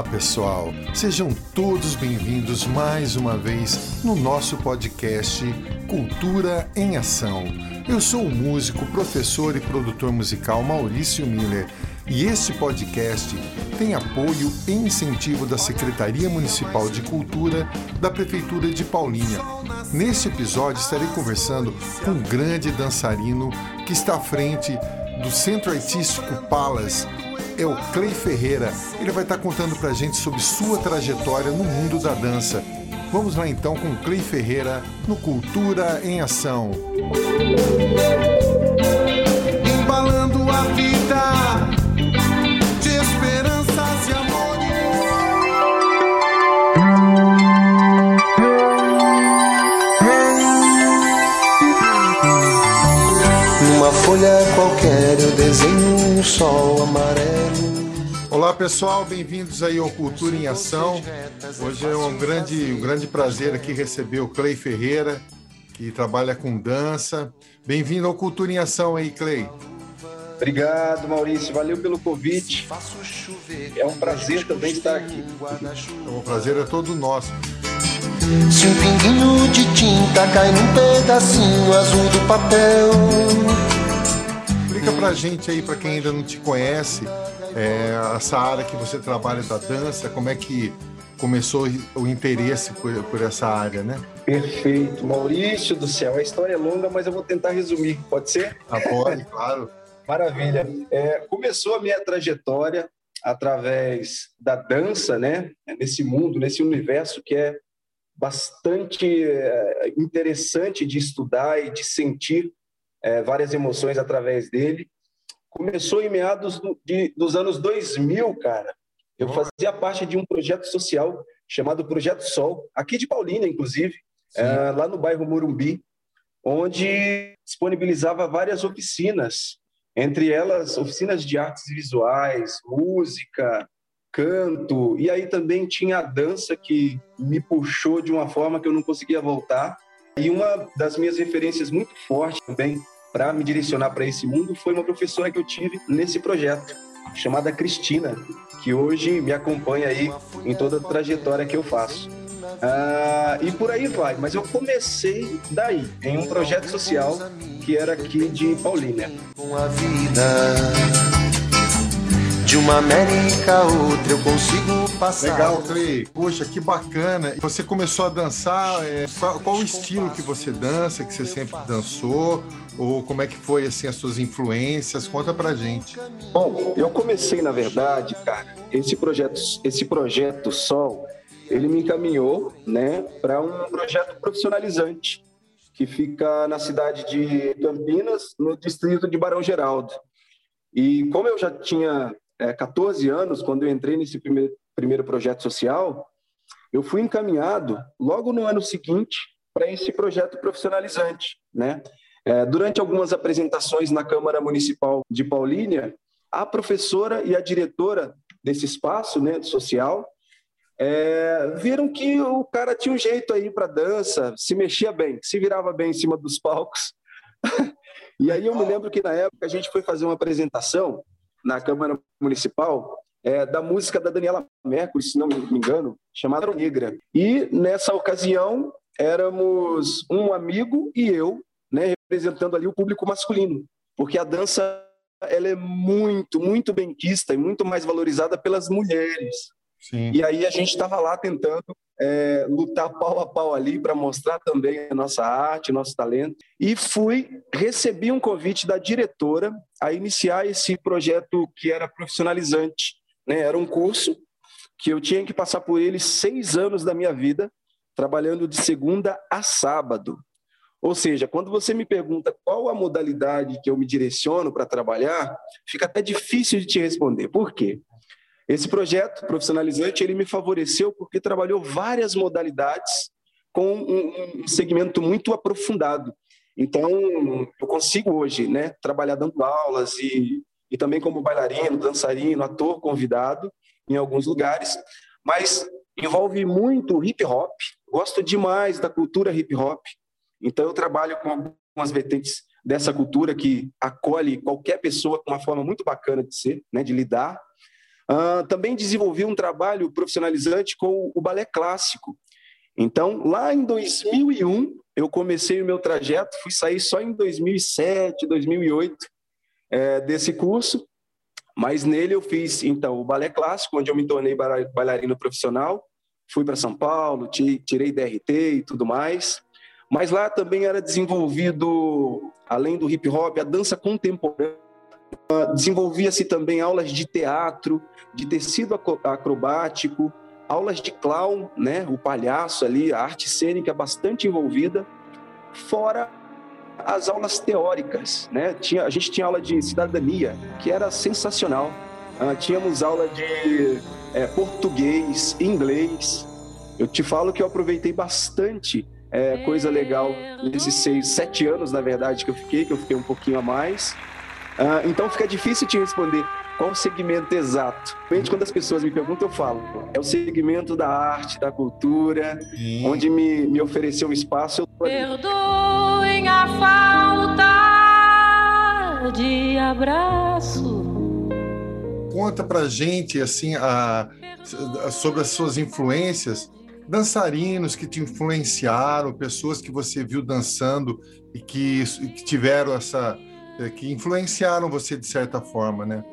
Olá, pessoal. Sejam todos bem-vindos mais uma vez no nosso podcast Cultura em Ação. Eu sou o músico, professor e produtor musical Maurício Miller e este podcast tem apoio e incentivo da Secretaria Municipal de Cultura da Prefeitura de Paulínia. Neste episódio estarei conversando com um grande dançarino que está à frente do Centro Artístico Palas é o Clay Ferreira. Ele vai estar contando pra gente sobre sua trajetória no mundo da dança. Vamos lá então com Clay Ferreira no Cultura em Ação. Embalando a vida desenho um sol amarelo. Olá pessoal, bem-vindos aí ao Cultura em Ação. Hoje é um grande, um grande prazer aqui receber o Clay Ferreira, que trabalha com dança. Bem-vindo ao Cultura em Ação aí, Clay. Obrigado, Maurício. Valeu pelo convite. É um prazer também estar aqui. O prazer é todo nosso. Se um pinguinho de tinta cai num pedacinho azul do papel. Explica pra gente aí, pra quem ainda não te conhece, é, essa área que você trabalha da dança, como é que começou o interesse por, por essa área, né? Perfeito. Maurício do céu, a história é longa, mas eu vou tentar resumir. Pode ser? Ah, pode, claro. Maravilha. É, começou a minha trajetória através da dança, né? Nesse mundo, nesse universo que é bastante é, interessante de estudar e de sentir é, várias emoções através dele. Começou em meados do, de, dos anos 2000, cara. Eu fazia parte de um projeto social chamado Projeto Sol, aqui de Paulínia, inclusive, é, lá no bairro Morumbi, onde disponibilizava várias oficinas, entre elas oficinas de artes visuais, música, canto, e aí também tinha a dança que me puxou de uma forma que eu não conseguia voltar. E uma das minhas referências muito fortes também para me direcionar para esse mundo foi uma professora que eu tive nesse projeto, chamada Cristina, que hoje me acompanha aí em toda a trajetória que eu faço. Ah, e por aí vai, mas eu comecei daí, em um projeto social que era aqui de Paulínia. Com a vida de uma América a outra eu consigo passar. Legal, Clay. Poxa, que bacana. Você começou a dançar, é, qual, qual o estilo que você dança, que você sempre dançou? Ou como é que foi, assim, as suas influências? Conta pra gente. Bom, eu comecei, na verdade, cara, esse projeto, esse projeto Sol, ele me encaminhou, né, para um projeto profissionalizante que fica na cidade de Campinas, no distrito de Barão Geraldo. E como eu já tinha é, 14 anos, quando eu entrei nesse primeiro, primeiro projeto social, eu fui encaminhado logo no ano seguinte para esse projeto profissionalizante, né? É, durante algumas apresentações na Câmara Municipal de Paulínia, a professora e a diretora desse espaço né, social é, viram que o cara tinha um jeito aí para dança, se mexia bem, se virava bem em cima dos palcos. e aí eu me lembro que na época a gente foi fazer uma apresentação na Câmara Municipal é, da música da Daniela Mercury, se não me engano, chamada Negra. E nessa ocasião éramos um amigo e eu, né, representando ali o público masculino, porque a dança ela é muito, muito bem quista e muito mais valorizada pelas mulheres. Sim. E aí a gente estava lá tentando é, lutar pau a pau ali para mostrar também a nossa arte, nosso talento. E fui, recebi um convite da diretora a iniciar esse projeto que era profissionalizante. Né? Era um curso que eu tinha que passar por ele seis anos da minha vida, trabalhando de segunda a sábado. Ou seja, quando você me pergunta qual a modalidade que eu me direciono para trabalhar, fica até difícil de te responder. Por quê? Esse projeto profissionalizante ele me favoreceu porque trabalhou várias modalidades com um, segmento muito aprofundado. Então, eu consigo hoje né, trabalhar dando aulas e, e também como bailarino, dançarino, ator convidado em alguns lugares, mas envolve muito hip hop. Gosto demais da cultura hip hop. Então, eu trabalho com algumas vertentes dessa cultura que acolhe qualquer pessoa com uma forma muito bacana de ser, né, de lidar Uh, também desenvolvi um trabalho profissionalizante com o balé clássico. Então, lá em 2001, eu comecei o meu trajeto, fui sair só em 2007, 2008 é, desse curso, mas nele eu fiz, então, o balé clássico, onde eu me tornei bailarino profissional, fui para São Paulo, tirei DRT e tudo mais, mas lá também era desenvolvido, além do hip hop, a dança contemporânea, desenvolvia-se também aulas de teatro, de tecido acrobático, aulas de clown, né, o palhaço ali, a arte cênica bastante envolvida, fora as aulas teóricas, né? Tinha, a gente tinha aula de cidadania, que era sensacional. Uh, tínhamos aula de é, português, inglês. Eu te falo que eu aproveitei bastante é, coisa legal nesses seis, sete anos, na verdade, que eu fiquei, que eu fiquei um pouquinho a mais. Uh, então fica difícil te responder qual o segmento exato. Quando as pessoas me perguntam, eu falo, é o segmento da arte, da cultura, Sim. onde me, me ofereceu um espaço. Eu... Perdoem a falta de abraço. Conta pra gente, assim, a, a, sobre as suas influências dançarinos que te influenciaram, pessoas que você viu dançando e que, que tiveram essa que influenciaram você de certa forma, né?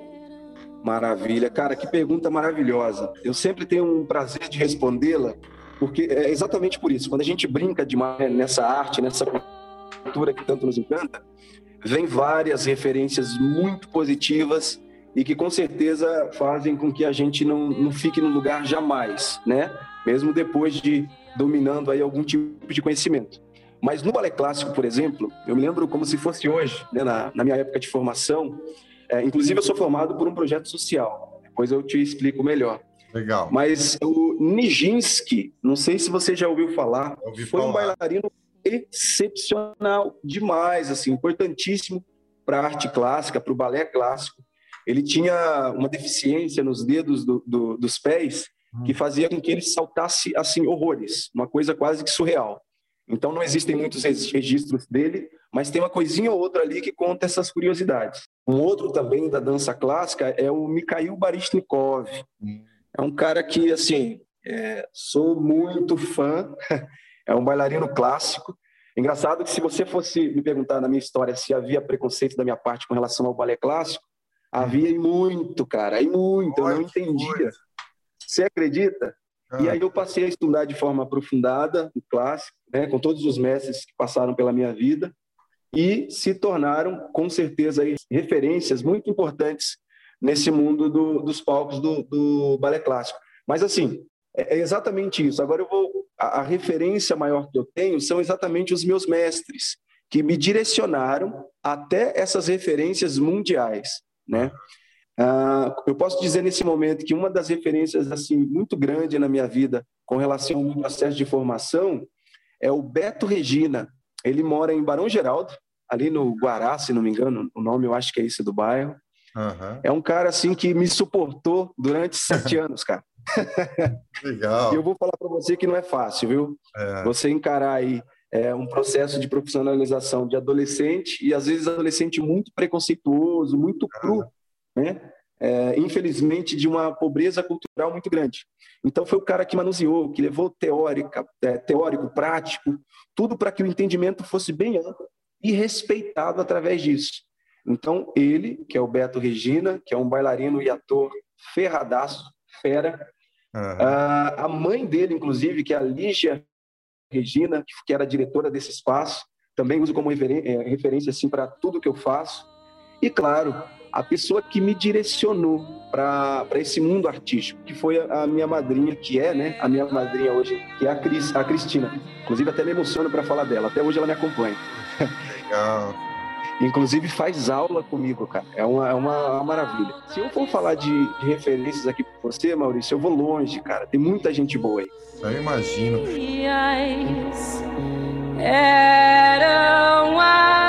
Maravilha, cara, que pergunta maravilhosa. Eu sempre tenho um prazer de respondê-la, porque é exatamente por isso. Quando a gente brinca demais nessa arte, nessa cultura que tanto nos encanta, vem várias referências muito positivas e que com certeza fazem com que a gente não, não fique no lugar jamais, né? Mesmo depois de dominando aí algum tipo de conhecimento. Mas no balé clássico, por exemplo, eu me lembro como se fosse hoje, né, na, na, minha época de formação. É, inclusive, eu sou formado por um projeto social. Depois eu te explico melhor. Legal. Mas o Nijinsky, não sei se você já ouviu falar, Ouvi foi falar. um bailarino excepcional demais, assim, importantíssimo para a arte clássica, para o balé clássico. Ele tinha uma deficiência nos dedos do, do, dos pés que hum. fazia com que ele saltasse assim horrores, uma coisa quase que surreal. Então não existem muitos registros dele, mas tem uma coisinha ou outra ali que conta essas curiosidades. Um outro também da dança clássica é o Mikhail Baryshnikov. É um cara que, assim, é, sou muito fã, é um bailarino clássico. Engraçado que se você fosse me perguntar na minha história se havia preconceito da minha parte com relação ao balé clássico, havia e muito, cara, e muito, eu não entendia. Você acredita? E ah. aí eu passei a estudar de forma aprofundada o clássico, né, com todos os mestres que passaram pela minha vida e se tornaram, com certeza, aí, referências muito importantes nesse mundo do, dos palcos do, do balé clássico. Mas, assim, é, é exatamente isso. Agora eu vou... A, a referência maior que eu tenho são exatamente os meus mestres, que me direcionaram até essas referências mundiais, né? Uh, eu posso dizer nesse momento que uma das referências assim muito grande na minha vida com relação ao processo de formação é o Beto Regina. Ele mora em Barão Geraldo, ali no Guará, se não me engano, o nome eu acho que é esse do bairro. Uhum. É um cara assim que me suportou durante sete anos, cara. Legal. E eu vou falar para você que não é fácil, viu? É. Você encarar aí é, um processo de profissionalização de adolescente e às vezes adolescente muito preconceituoso, muito cru, né? É, infelizmente, de uma pobreza cultural muito grande. Então, foi o cara que manuseou, que levou teórica, é, teórico, prático, tudo para que o entendimento fosse bem amplo e respeitado através disso. Então, ele, que é o Beto Regina, que é um bailarino e ator ferradaço, fera, uhum. a, a mãe dele, inclusive, que é a Lígia Regina, que era diretora desse espaço, também uso como é, referência assim, para tudo que eu faço. E, claro, a pessoa que me direcionou para esse mundo artístico, que foi a, a, minha madrinha, que é, né, a minha madrinha hoje, que é a, Cris, a Cristina. Inclusive, até me emociono para falar dela. Até hoje ela me acompanha. Legal. Inclusive faz aula comigo, cara. É uma, é uma, uma maravilha. Se eu for falar de, de, referências aqui com você, Maurício, eu vou longe, cara. Tem muita gente boa aí. Eu imagino. Eram assim.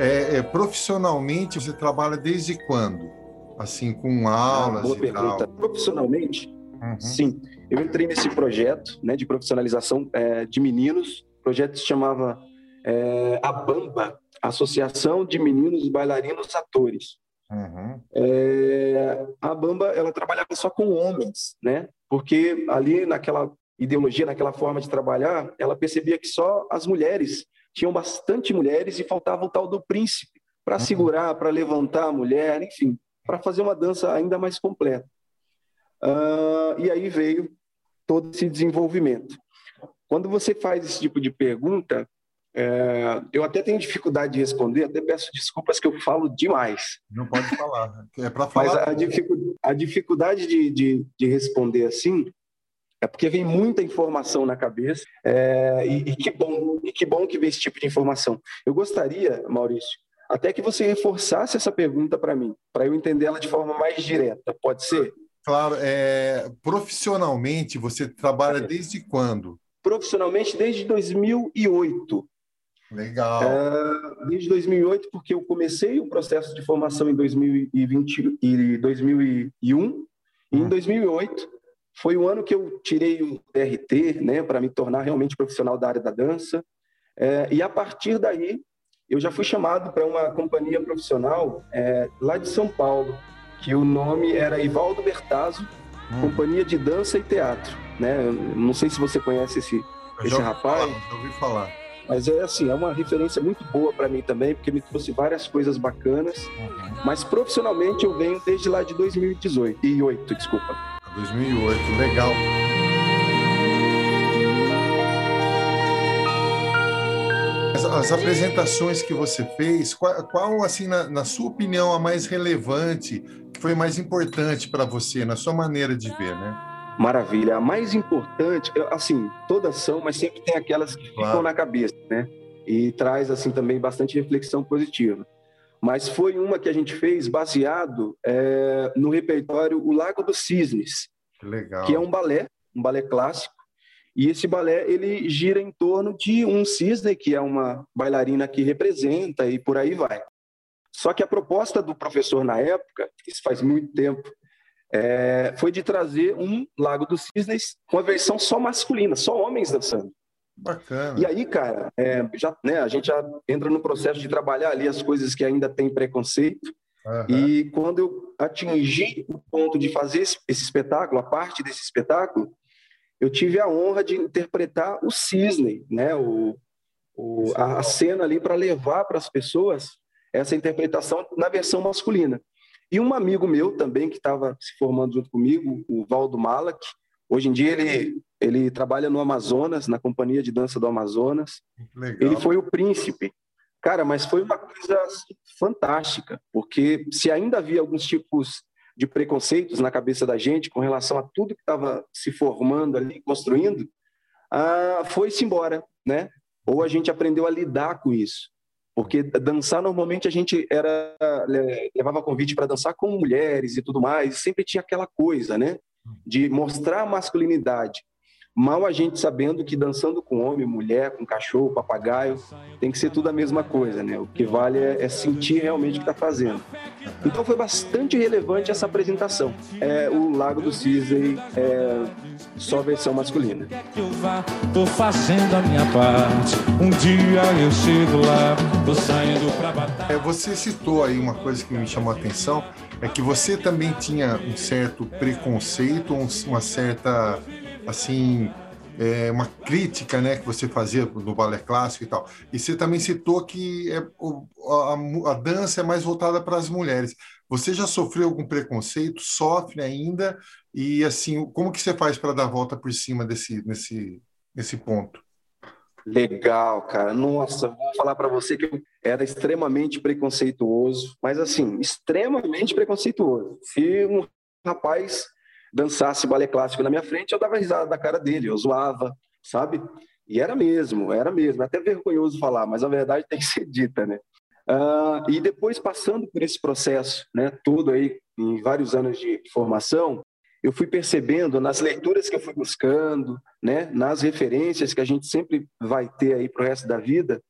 É, é, profissionalmente, você trabalha desde quando? Assim, com aulas ah, boa e pergunta. Tal. Profissionalmente, uhum. sim. Eu entrei nesse projeto né, de profissionalização é, de meninos. O projeto se chamava é, a Bamba, Associação de Meninos Bailarinos Atores. Uhum. É, a Bamba ela trabalhava só com homens, né? Porque ali naquela ideologia, naquela forma de trabalhar, ela percebia que só as mulheres tinham bastante mulheres e faltava o tal do príncipe para uhum. segurar, para levantar a mulher, enfim, para fazer uma dança ainda mais completa. Uh, e aí veio todo esse desenvolvimento. Quando você faz esse tipo de pergunta, é, eu até tenho dificuldade de responder, até peço desculpas que eu falo demais. Não pode falar, é para falar. Mas a, dificu a dificuldade de, de, de, responder assim é porque vem muita informação na cabeça é, e, e, que bom, e que bom que vem esse tipo de informação. Eu gostaria, Maurício, até que você reforçasse essa pergunta para mim, para eu entendê-la de forma mais direta. Pode ser? Claro. É, profissionalmente, você trabalha desde quando? Profissionalmente, desde 2008. Legal. É, desde 2008, porque eu comecei o processo de formação em 2020 e 2001. Hum. E em 2008 foi o ano que eu tirei o DRT, né, para me tornar realmente profissional da área da dança. É, e a partir daí, eu já fui chamado para uma companhia profissional é, lá de São Paulo, que o nome era Ivaldo Bertazzo, hum. Companhia de Dança e Teatro. Né? Não sei se você conhece esse, esse rapaz. Falar, já ouvi falar. Mas é assim, é uma referência muito boa para mim também, porque me trouxe várias coisas bacanas. Uhum. Mas profissionalmente eu venho desde lá de 2018 e 8, desculpa. 2008, legal. As, as apresentações que você fez, qual, qual assim, na, na, sua opinião, a mais relevante, que foi mais importante para você, na sua maneira de ver, né? Maravilha. A mais importante, assim, todas são, mas sempre tem aquelas que claro. ficam na cabeça, né? E traz, assim, também bastante reflexão positiva. Mas foi uma que a gente fez baseado é, no repertório O Lago dos Cisnes. Legal. Que é um balé, um balé clássico. E esse balé, ele gira em torno de um cisne, que é uma bailarina que representa, e por aí vai. Só que a proposta do professor na época, isso faz muito tempo, é, foi de trazer um Lago dos Cisnes com a versão só masculina, só homens dançando. Bacana. E aí, cara, é, já, né, a gente já entra no processo de trabalhar ali as coisas que ainda tem preconceito. Uhum. E quando eu atingi o ponto de fazer esse, esse espetáculo, a parte desse espetáculo, eu tive a honra de interpretar o cisne, né, o, o a, a cena ali para levar para as pessoas essa interpretação na versão masculina. E um amigo meu também, que estava se formando junto comigo, o Valdo Malak, hoje em dia ele, ele trabalha no Amazonas, na Companhia de Dança do Amazonas. Legal. Ele foi o príncipe. Cara, mas foi uma coisa assim, fantástica, porque se ainda havia alguns tipos de preconceitos na cabeça da gente com relação a tudo que estava se formando ali, construindo, ah, foi-se embora, né? Ou a gente aprendeu a lidar com isso. Porque dançar normalmente a gente era levava convite para dançar com mulheres e tudo mais, e sempre tinha aquela coisa, né, de mostrar a masculinidade. Mal a gente sabendo que dançando com homem, mulher, com cachorro, papagaio, tem que ser tudo a mesma coisa, né? O que vale é, é sentir realmente o que está fazendo. Então foi bastante relevante essa apresentação. É o Lago do Cisne, é só versão masculina. Tô fazendo a minha parte. Um dia eu chego lá, tô saindo pra batalha. É, você citou aí uma coisa que me chamou a atenção, é que você também tinha um certo preconceito, uma certa assim, é, uma crítica né, que você fazia no balé clássico e tal. E você também citou que é, a, a, dança é mais voltada para as mulheres. Você já sofreu algum preconceito? Sofre ainda? E assim, como que você faz para dar a volta por cima desse, nesse, nesse ponto? Legal, cara. Nossa, vou falar para você que eu era extremamente preconceituoso, mas assim, extremamente preconceituoso. Se um rapaz dançasse balé clássico na minha frente, eu dava risada da cara dele, eu zoava, sabe? E era mesmo, era mesmo. É até vergonhoso falar, mas a verdade tem que ser dita, né? Uh, e depois, passando por esse processo, né, tudo aí, em vários anos de formação, eu fui percebendo nas leituras que eu fui buscando, né, nas referências que a gente sempre vai ter aí para o resto da vida,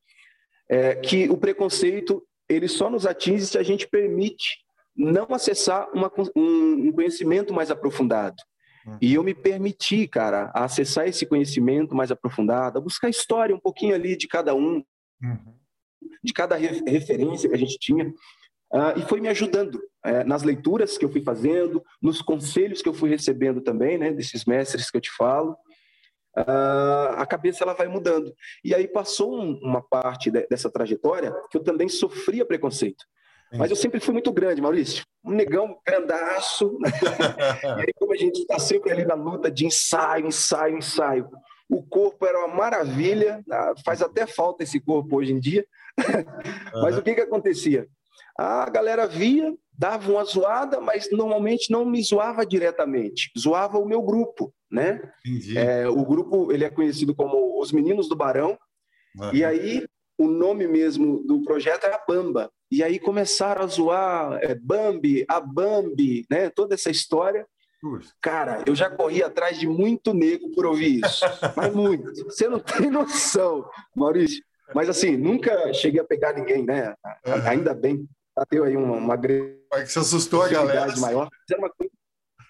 é, que o preconceito ele só nos atinge se a gente permite não acessar uma, um, conhecimento mais aprofundado. Uhum. E eu me permiti, cara, acessar esse conhecimento mais aprofundado, buscar história um pouquinho ali de cada um, uhum. de cada referência que a gente tinha. uh, e foi me ajudando uh, nas leituras que eu fui fazendo, nos conselhos que eu fui recebendo também, né, desses mestres que eu te falo. Uh, a cabeça ela vai mudando. E aí passou um, uma parte de, dessa trajetória que eu também sofria preconceito. Mas eu sempre fui muito grande, Maurício. Um negão grandaço. e aí, como a gente está sempre ali na luta de ensaio, ensaio, ensaio. O corpo era uma maravilha, ah, faz até falta esse corpo hoje em dia. Mas o que, que acontecia? A galera via, dava uma zoada, mas normalmente não me zoava diretamente, zoava o meu grupo, né? É, o grupo ele é conhecido como os Meninos do Barão, uhum. e aí o nome mesmo do projeto é a Bamba. E aí começaram a zoar é, Bambi, a Bambi, né? Toda essa história. Cara, eu já corri atrás de muito nego por ouvir isso. Mas muito. Você não tem noção, Maurício. Mas assim, nunca cheguei a pegar ninguém, né? Uhum. Ainda bem. Bateu aí uma, uma grande. É que você assustou a galera. Maior.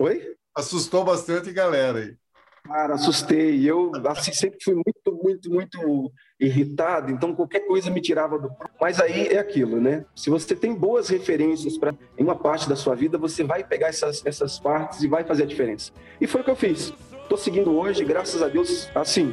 Oi? Assustou bastante a galera aí. Cara, assustei. Eu assim, sempre fui muito, muito, muito irritado, então qualquer coisa me tirava do. Mas aí é aquilo, né? Se você tem boas referências para em uma parte da sua vida, você vai pegar essas, essas partes e vai fazer a diferença. E foi o que eu fiz. Estou seguindo hoje, graças a Deus, assim.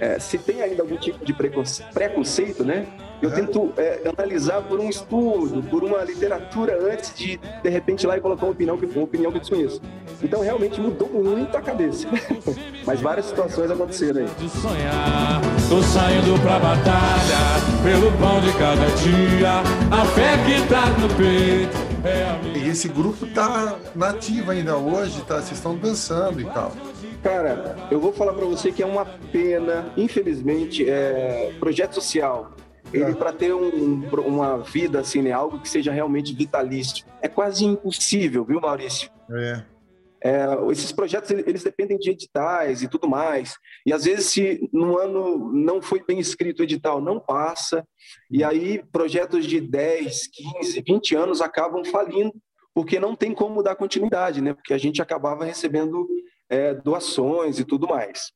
É, se tem ainda algum tipo de preconceito, né? Eu tento é, analisar por um estudo, por uma literatura antes de, de repente, ir lá e colocar uma opinião, uma opinião que eu desconheço. Então, realmente mudou muito a cabeça. Mas várias situações aconteceram aí. De sonhar, tô saindo pra batalha, pelo pão de cada dia, a fé que tá no peito. É e esse grupo tá nativo ainda hoje, tá? Vocês estão dançando e tal. Cara, eu vou falar para você que é uma pena, infelizmente, é, projeto social ele é. para ter um, uma vida assim, né, algo que seja realmente vitalício, é quase impossível, viu, Maurício? É. É, esses projetos eles dependem de editais e tudo mais. E às vezes, se no ano não foi bem escrito o edital, não passa. E aí, projetos de 10, 15, 20 anos acabam falindo, porque não tem como dar continuidade, né? Porque a gente acabava recebendo é, doações e tudo mais.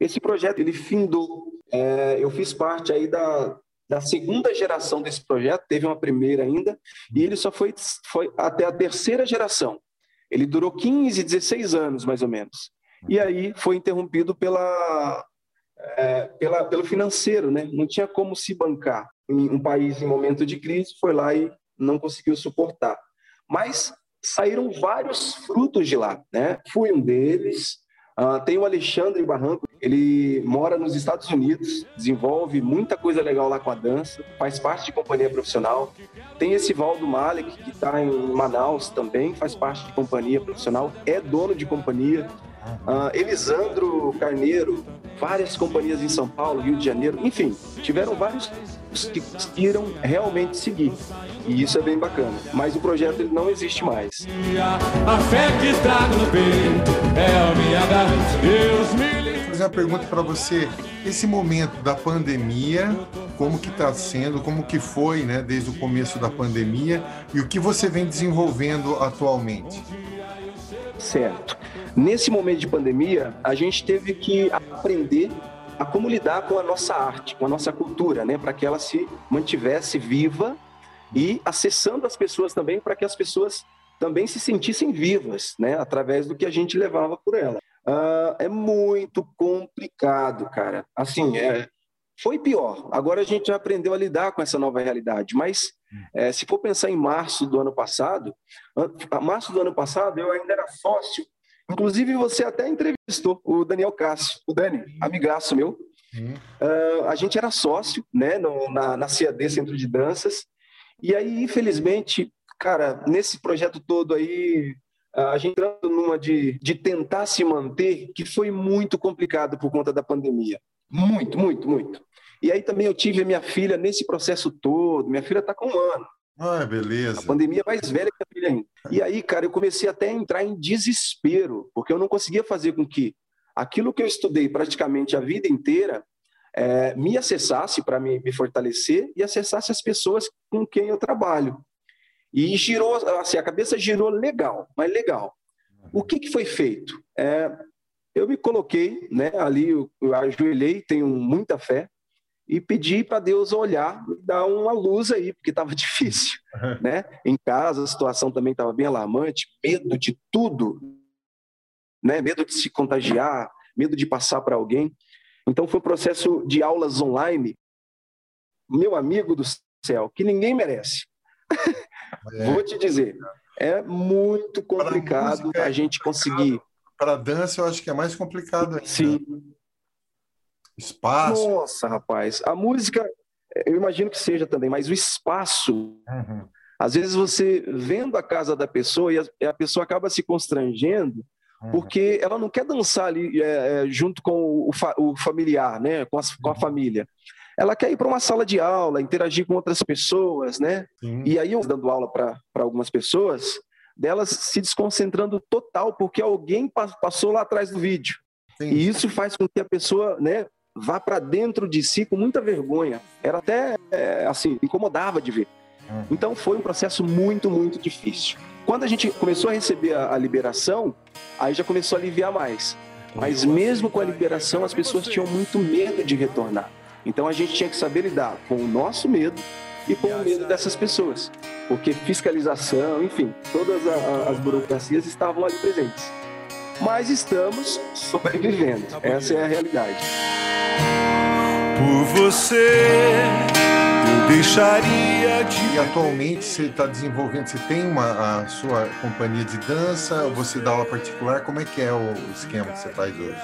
Esse projeto ele findou. É, eu fiz parte aí da, da segunda geração desse projeto, teve uma primeira ainda, e ele só foi, foi até a terceira geração. Ele durou 15, 16 anos, mais ou menos. E aí foi interrompido pela, é, pela, pelo financeiro, né? Não tinha como se bancar. Um país em momento de crise foi lá e não conseguiu suportar. Mas saíram vários frutos de lá, né? Fui um deles, Uh, tem o Alexandre Barranco, ele mora nos Estados Unidos, desenvolve muita coisa legal lá com a dança, faz parte de companhia profissional. Tem esse Valdo Malek, que está em Manaus também, faz parte de companhia profissional, é dono de companhia. Uh, Elisandro Carneiro, várias companhias em São Paulo, Rio de Janeiro, enfim, tiveram vários que conseguiram realmente seguir. E isso é bem bacana. Mas o projeto ele não existe mais. A fé que trago no peito é a minha Deus me Vou fazer uma pergunta para você. Esse momento da pandemia, como que está sendo, como que foi, né, desde o começo da pandemia e o que você vem desenvolvendo atualmente? Certo. Nesse momento de pandemia, a gente teve que aprender a como lidar com a nossa arte, com a nossa cultura, né, para que ela se mantivesse viva e acessando as pessoas também para que as pessoas também se sentissem vivas, né, através do que a gente levava por ela. Uh, é muito complicado, cara. Assim, é, foi pior. Agora a gente já aprendeu a lidar com essa nova realidade. Mas é, se for pensar em março do ano passado, março do ano passado eu ainda era sócio Inclusive, você até entrevistou o Daniel Cássio, o Dani, amigaço meu. Uh, a gente era sócio, né, no, na, na CAD, Centro de Danças. E aí, infelizmente, cara, nesse projeto todo aí, a gente entrando numa de, de tentar se manter, que foi muito complicado por conta da pandemia. Muito, muito, muito. E aí também eu tive a minha filha nesse processo todo. Minha filha está com um ano. Ah, beleza. A pandemia é mais velha que a filha ainda. E aí, cara, eu comecei até a entrar em desespero, porque eu não conseguia fazer com que aquilo que eu estudei praticamente a vida inteira é, me acessasse para me, me fortalecer e acessasse as pessoas com quem eu trabalho. E girou, assim, a cabeça girou legal, mas legal. O que, que foi feito? É, eu me coloquei, né, ali, eu, eu ajoelhei, tenho muita fé, e pedir para Deus olhar e dar uma luz aí, porque estava difícil, né? Em casa a situação também estava bem alarmante, medo de tudo, né? Medo de se contagiar, medo de passar para alguém. Então foi um processo de aulas online, meu amigo do céu, que ninguém merece. É. Vou te dizer, é muito complicado música, a gente conseguir. Para dança, eu acho que é mais complicado ainda. Sim. Espaço. Nossa, rapaz. A música, eu imagino que seja também, mas o espaço. Uhum. Às vezes você vendo a casa da pessoa e a, a pessoa acaba se constrangendo. Porque ela não quer dançar ali é, é, junto com o, fa, o, familiar, né? Com, com a uhum. família ela quer ir para uma sala de aula, interagir com outras pessoas, né? Sim. E aí eu dando aula para algumas pessoas, delas se desconcentrando total, porque alguém passou lá atrás do vídeo. Sim. E isso faz com que a pessoa, né, vá para dentro de si com muita vergonha. Era até, é, assim, incomodava de ver. Uhum. Então foi um processo muito, muito difícil. Quando a gente começou a receber a, a liberação, aí já começou a aliviar mais. Mas mesmo com a liberação, as pessoas tinham muito medo de retornar. Então a gente tinha que saber lidar com o nosso medo e com o medo dessas pessoas, porque fiscalização, enfim, todas as burocracias estavam ali presentes. Mas estamos sobrevivendo, essa é a realidade. Por você, deixaria de. E atualmente você está desenvolvendo, você tem uma, a sua companhia de dança, você dá aula particular, como é que é o esquema que você faz hoje?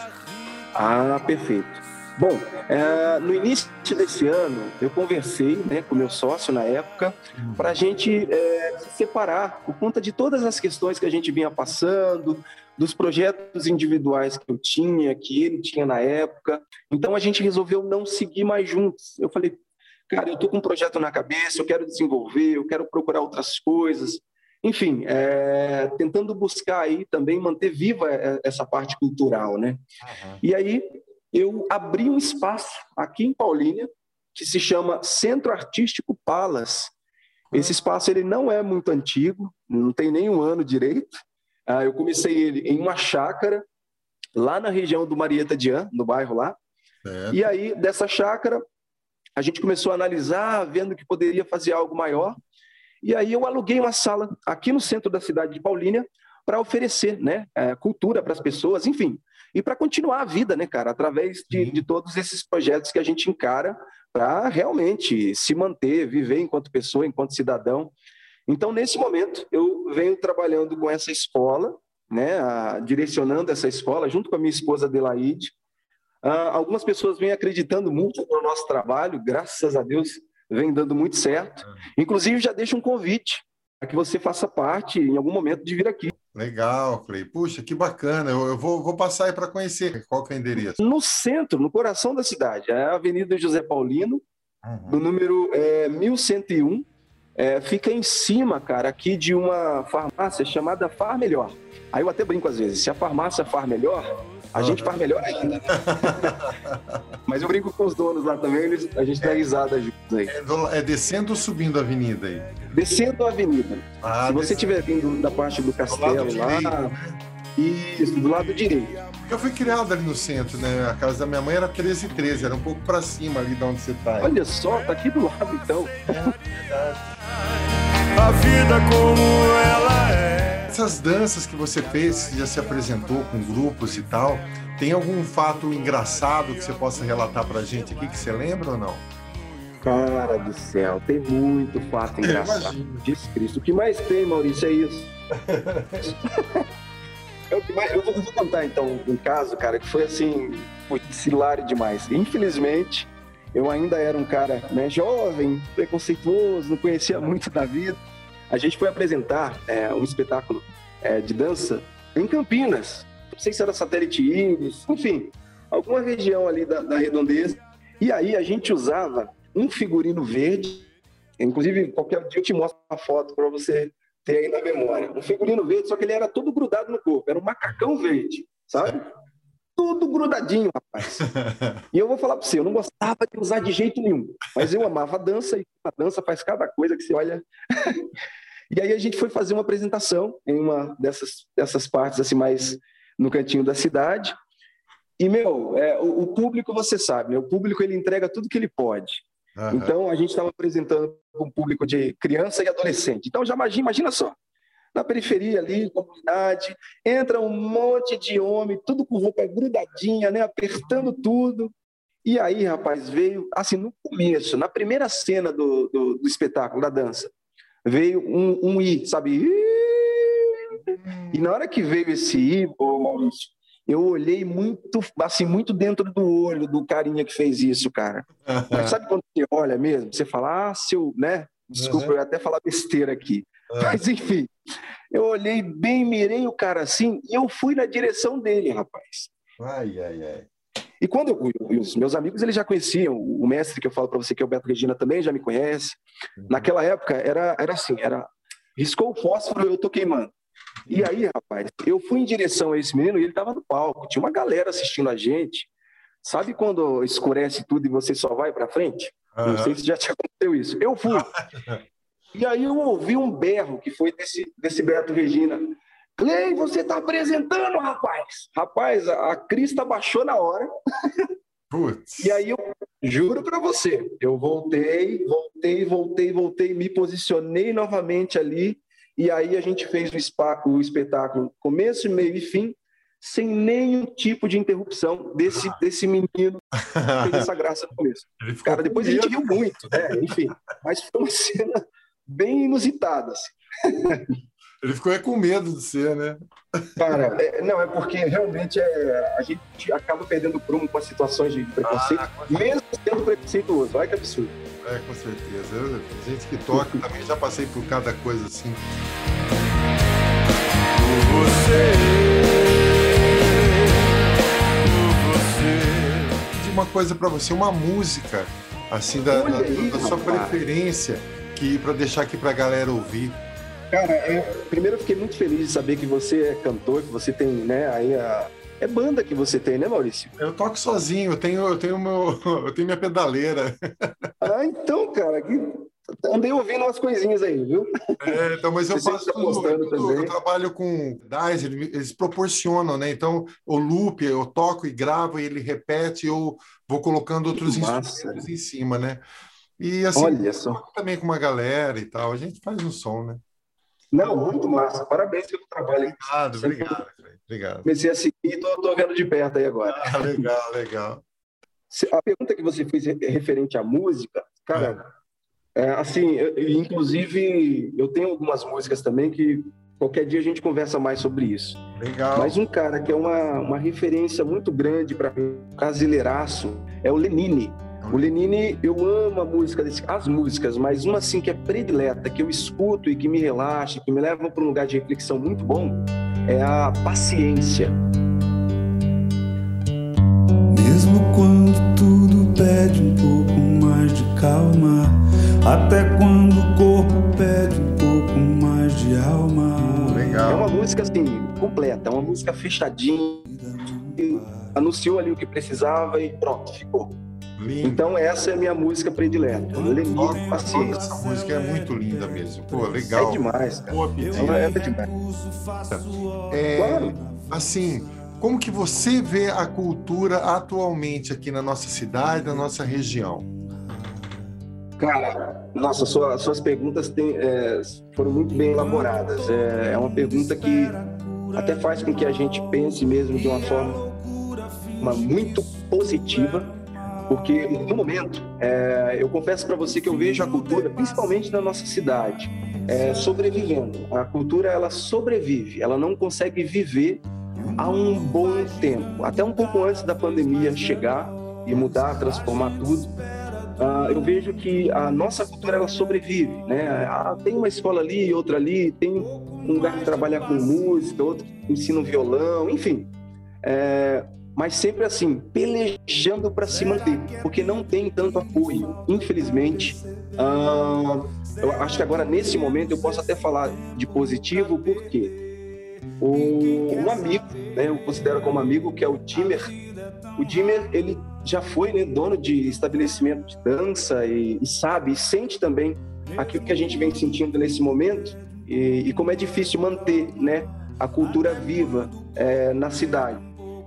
Ah, perfeito. Bom, é, no início desse ano, eu conversei né, com meu sócio na época para a gente é, se separar por conta de todas as questões que a gente vinha passando, dos projetos individuais que eu tinha, que ele tinha na época. Então a gente resolveu não seguir mais juntos. Eu falei, cara, eu estou com um projeto na cabeça, eu quero desenvolver, eu quero procurar outras coisas. Enfim, é, tentando buscar aí também manter viva é, essa parte cultural, né? Uhum. E aí eu abri um espaço aqui em Paulínia que se chama Centro Artístico Palas. Esse espaço ele não é muito antigo, não tem nem um ano direito. Ah, eu comecei ele em uma chácara lá na região do Marieta Dian, no bairro lá. E aí dessa chácara a gente começou a analisar, vendo que poderia fazer algo maior. E aí eu aluguei uma sala aqui no centro da cidade de Paulínia para oferecer, né, é, cultura para as pessoas, enfim e para continuar a vida, né, cara, através de, de todos esses projetos que a gente encara para realmente se manter, viver enquanto pessoa, enquanto cidadão. Então, nesse momento, eu venho trabalhando com essa escola, né, a, direcionando essa escola, junto com a minha esposa Adelaide. Ah, algumas pessoas vêm acreditando muito no nosso trabalho, graças a Deus, vem dando muito certo. Inclusive, já deixo um convite para que você faça parte, em algum momento, de vir aqui. Legal, Clay. Puxa, que bacana. Eu, eu vou, vou, passar aí para conhecer. Qual é o endereço? No centro, no coração da cidade. É a Avenida José Paulino, uhum. do número é, 1101. É, fica em cima, cara, aqui de uma farmácia chamada Far Melhor. Aí eu até brinco às vezes. Se a farmácia far melhor, a gente faz melhor ainda. Mas eu brinco com os donos lá também, eles, a gente dá risada juntos aí. É, do, é, descendo ou subindo a avenida aí? Descendo a avenida. Ah, Se você estiver vindo da parte do castelo do lá. Direito, né? Isso, do lado direito. Eu fui criado ali no centro, né? A casa da minha mãe era 13 e 13, era um pouco para cima ali de onde você tá. Aí. Olha só, tá aqui do lado então. É verdade. A vida como ela é. Essas danças que você fez, já se apresentou com grupos e tal, tem algum fato engraçado que você possa relatar pra gente aqui que você lembra ou não? Cara do céu, tem muito fato engraçado. Diz Cristo. O que mais tem, Maurício, é isso. é o que mais... eu, vou, contar então um caso, cara, que foi assim, foi hilário demais. Infelizmente, eu ainda era um cara né, jovem, preconceituoso, não conhecia muito da vida. A gente foi apresentar é, um espetáculo é, de dança em Campinas. Não sei se era Satélite Íris, enfim, alguma região ali da, da redondeza. E aí a gente usava um figurino verde. Inclusive, qualquer dia eu te mostro uma foto para você ter aí na memória. Um figurino verde, só que ele era todo grudado no corpo. Era um macacão verde, sabe? Tudo grudadinho, rapaz. E eu vou falar para você, eu não gostava de usar de jeito nenhum, mas eu amava a dança e a dança faz cada coisa que você olha. E aí a gente foi fazer uma apresentação em uma dessas, dessas partes assim mais no cantinho da cidade. E, meu, é, o, o, público, você sabe, né? o público ele entrega tudo que ele pode. Uhum. Então, a gente estava apresentando um público de criança e adolescente. Então, já imagina, imagina só, na periferia ali, comunidade, entra um monte de homem, tudo com roupa grudadinha, né, apertando tudo. E aí, rapaz, veio, assim, no começo, na primeira cena do, do, do espetáculo, da dança, veio um, um I, sabe? E na hora que veio esse I, pô, Maurício, eu olhei muito, assim, muito dentro do olho do carinha que fez isso, cara. Uhum. Sabe quando você olha mesmo? Você fala, ah, seu, né? Desculpa, uhum. eu ia até falar besteira aqui. Uhum. Mas, enfim, eu olhei bem, mirei o cara assim, e eu fui na direção dele, rapaz. Ai, ai, ai. E quando eu, os meus amigos eles já conheciam, o mestre que eu falo para você que é o Beto Regina também já me conhece. Uhum. Naquela época era, era assim, era riscou o fósforo, eu tô queimando. E aí, rapaz, eu fui em direção a esse menino e ele estava no palco. Tinha uma galera assistindo a gente. Sabe quando escurece tudo e você só vai para frente? Uhum. Não sei se já te aconteceu isso. Eu fui. e aí eu ouvi um berro que foi desse, desse Beto Regina. Clay, você está apresentando, rapaz. Rapaz, a, a crista baixou na hora. Putz. E aí eu juro para você, eu voltei, voltei, voltei, voltei, me posicionei novamente ali e aí a gente fez o, spa, o espetáculo começo, meio e fim, sem nenhum tipo de interrupção desse, desse menino que fez essa graça no começo. Cara, depois a gente riu muito, né? Enfim, mas foi uma cena bem inusitada. Assim. Ele ficou com medo de ser, né? Cara, é, não, é porque realmente é, a gente acaba perdendo o prumo com as situações de preconceito, ah, mesmo sendo preconceituoso. Olha que absurdo. É, com certeza. Eu, gente que toca também já passei por cada coisa assim. Por você. Por você. Uma coisa para você, uma música assim da, da, da sua preferência que para deixar aqui para a galera ouvir. Cara, é, primeiro eu fiquei muito feliz de saber que você é cantor, que você tem, né, aí a, é banda que você tem, né, Maurício? Eu toco sozinho, eu tenho, eu tenho, meu, eu tenho minha pedaleira. Ah, então, cara, que... andei ouvindo umas coisinhas aí, viu? É, então, mas eu faço tá tudo, eu, tudo, eu trabalho com DAIs, eles proporcionam, né? Então, o loop, eu toco e gravo, e ele repete, eu vou colocando outros instrumentos em cima, né? E assim, Olha só. também com uma galera e tal, a gente faz um som, né? Não, muito massa. Parabéns pelo trabalho. Obrigado, obrigado. Obrigado. Comecei a seguir e estou vendo de perto aí agora. Ah, legal, legal. A pergunta que você fez referente à música, cara, é, é assim, eu, inclusive eu tenho algumas músicas também que qualquer dia a gente conversa mais sobre isso. Legal. Mas um cara que é uma, uma referência muito grande para mim, brasileiraço, é o Lenine. O Lenine, eu amo a música desse, as músicas, mas uma assim que é predileta, que eu escuto e que me relaxa, que me leva para um lugar de reflexão muito bom, é a paciência. Mesmo quando tudo pede um pouco mais de calma, até quando o corpo pede um pouco mais de alma. Legal. É uma música assim, completa, é uma música fechadinha. Anunciou ali o que precisava e pronto, ficou. Lindo. Então essa é a minha música predileta. Lenine Paciência. Essa música é muito linda mesmo. Pô, legal. É demais, cara. Pô, é, é demais. É, claro. Assim, como que você vê a cultura atualmente aqui na nossa cidade, na nossa região? Cara, nossa, sua, suas perguntas têm, é, foram muito bem elaboradas. É, é uma pergunta que até faz com que a gente pense mesmo de uma forma uma muito positiva porque no momento, é, eu confesso para você que eu vejo a cultura, principalmente na nossa cidade, é, sobrevivendo. A cultura ela sobrevive, ela não consegue viver há um bom tempo, até um pouco antes da pandemia chegar e mudar, transformar tudo. Uh, eu vejo que a nossa cultura ela sobrevive, né? Ah, tem uma escola ali, outra ali, tem um lugar que trabalha com música, outro ensina violão, enfim. É, mas sempre assim, pelejando para se manter, porque não tem tanto apoio, infelizmente. Uh, eu acho que agora, nesse momento, eu posso até falar de positivo, porque o, um amigo, né, eu considero como amigo, que é o Dimmer, o Dimmer, ele já foi né, dono de estabelecimento de dança e, e, sabe, e sente também aquilo que a gente vem sentindo nesse momento e, e como é difícil manter né, a cultura viva é, na cidade.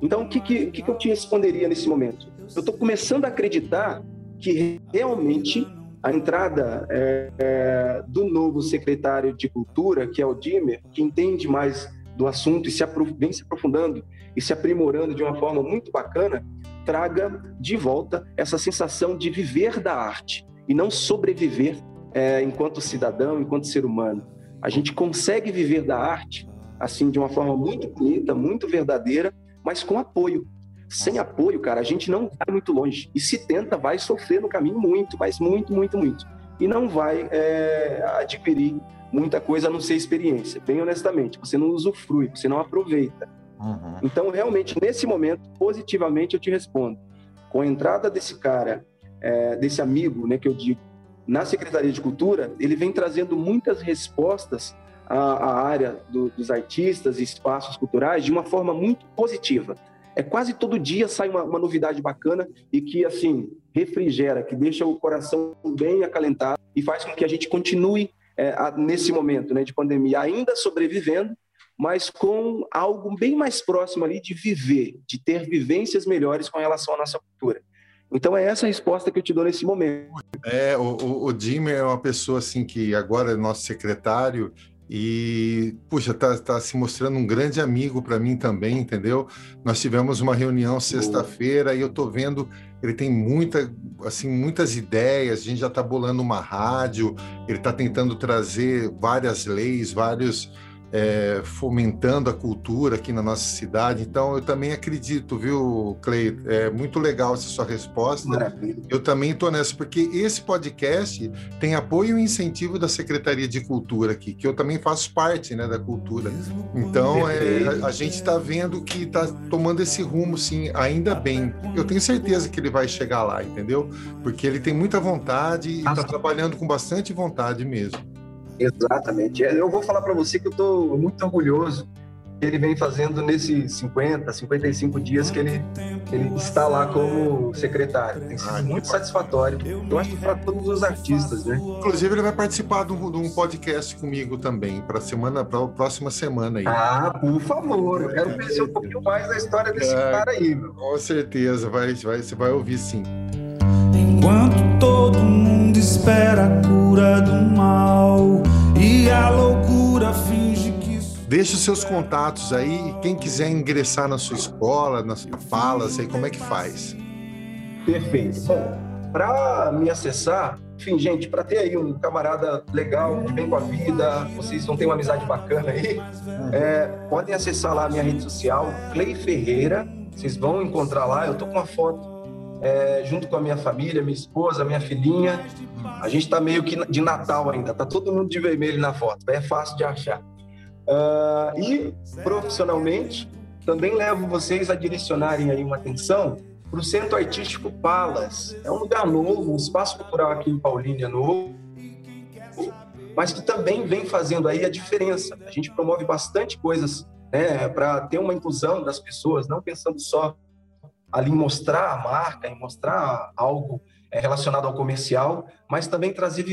Então, o que, que, o que, que eu te responderia nesse momento? Eu estou começando a acreditar que realmente a entrada é, é, do novo secretário de Cultura, que é o Dimer, que entende mais do assunto e se vem se aprofundando e se aprimorando de uma forma muito bacana, traga de volta essa sensação de viver da arte e não sobreviver é, enquanto cidadão, enquanto ser humano. A gente consegue viver da arte assim de uma forma muito bonita, muito verdadeira, mas com apoio. Sem apoio, cara, a gente não vai muito longe. E se tenta, vai sofrer no caminho muito, mas muito, muito, muito. E não vai é, adquirir muita coisa a não ser experiência. Bem honestamente, você não usufrui, você não aproveita. Uhum. Então, realmente, nesse momento, positivamente, eu te respondo. Com a entrada desse cara, é, desse amigo, né, que eu digo, na Secretaria de Cultura, ele vem trazendo muitas respostas à, à área do, dos artistas e espaços culturais de uma forma muito positiva. É quase todo dia sai uma, uma novidade bacana e que, assim, refrigera, que deixa o coração bem acalentado e faz com que a gente continue é, nesse momento né, de pandemia ainda sobrevivendo, mas com algo bem mais próximo ali de viver, de ter vivências melhores com relação à nossa cultura. Então é essa a resposta que eu te dou nesse momento. É, o, o, o é uma pessoa assim que agora é nosso secretário e, puxa, tá, tá se mostrando um grande amigo para mim também, entendeu? Nós tivemos uma reunião sexta-feira e eu tô vendo, ele tem muita, assim, muitas ideias, a gente já tá bolando uma rádio, ele tá tentando trazer várias leis, vários é, fomentando a cultura aqui na nossa cidade. Então, eu também acredito, viu, Clay? É muito legal essa sua resposta. Maravilha. Eu também estou nessa, porque esse podcast tem apoio e incentivo da Secretaria de Cultura aqui, que eu também faço parte né, da cultura. Então, é, a, a, gente está vendo que está tomando esse rumo, sim, ainda bem. Eu tenho certeza que ele vai chegar lá, entendeu? Porque ele tem muita vontade e está trabalhando com bastante vontade mesmo. Exatamente. É, eu vou falar para você que eu estou muito orgulhoso que ele vem fazendo nesses 50, 55 dias que ele, ele está lá como secretário. Tem sido ah, muito satisfatório. Eu acho que para todos os artistas, né? Inclusive, ele vai participar de um, de um podcast comigo também, para semana, para a próxima semana aí. Ah, por favor, eu quero conhecer um pouquinho mais da história desse é, cara aí. Meu. Com certeza, vai, vai, você vai ouvir sim. Todo mundo espera a cura do mal e a loucura finge que. Deixe os seus contatos aí. Quem quiser ingressar na sua escola, na sua falas, aí como é que faz? Perfeito. Bom, para me acessar, enfim, gente, para ter aí um camarada legal, que vem com a vida, vocês vão ter uma amizade bacana aí, é, podem acessar lá a minha rede social, Clay Ferreira. Vocês vão encontrar lá. Eu tô com uma foto é, junto com a minha família, minha esposa, minha filhinha. A gente está meio que de Natal ainda, tá todo mundo de vermelho na foto, é fácil de achar. Uh, e profissionalmente, também levo vocês a direcionarem aí uma atenção para o Centro Artístico Palas. É um lugar novo, um espaço cultural aqui em Paulínia novo, mas que também vem fazendo aí a diferença. A gente promove bastante coisas né, para ter uma inclusão das pessoas, não pensando só ali mostrar a marca, em mostrar algo é, relacionado ao comercial, mas também trazer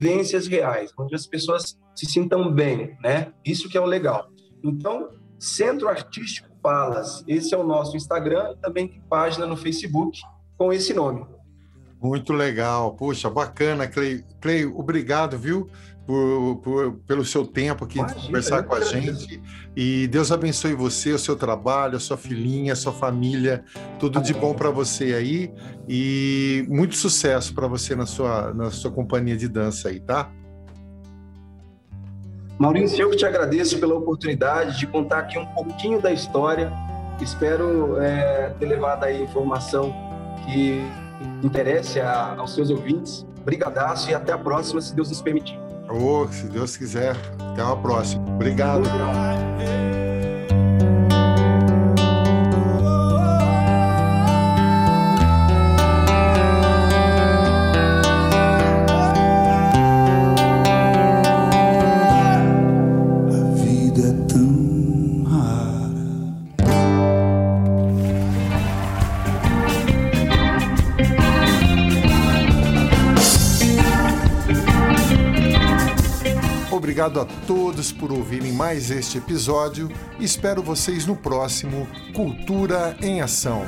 vivências reais, onde as pessoas se sintam bem, né? Isso que é o legal. Então, Centro Artístico Palas, esse é o nosso Instagram e também tem página no Facebook com esse nome. Muito legal, poxa, bacana, Clay. Clay, obrigado, viu? Por, por, pelo seu tempo aqui Imagina, de conversar com a gente. E Deus abençoe você, o seu trabalho, a sua filhinha, a sua família, tudo de bom para você aí e muito sucesso para você na sua, na sua companhia de dança aí, tá? Maurício, eu que te agradeço pela oportunidade de contar aqui um pouquinho da história. Espero é, ter levado aí informação que interesse a, aos seus ouvintes. Brigadaço e até a próxima, se Deus nos permitir. Oh, se Deus quiser. Até uma próxima. Obrigado. Obrigado todos por ouvirem mais este episódio. Espero vocês no próximo Cultura em Ação.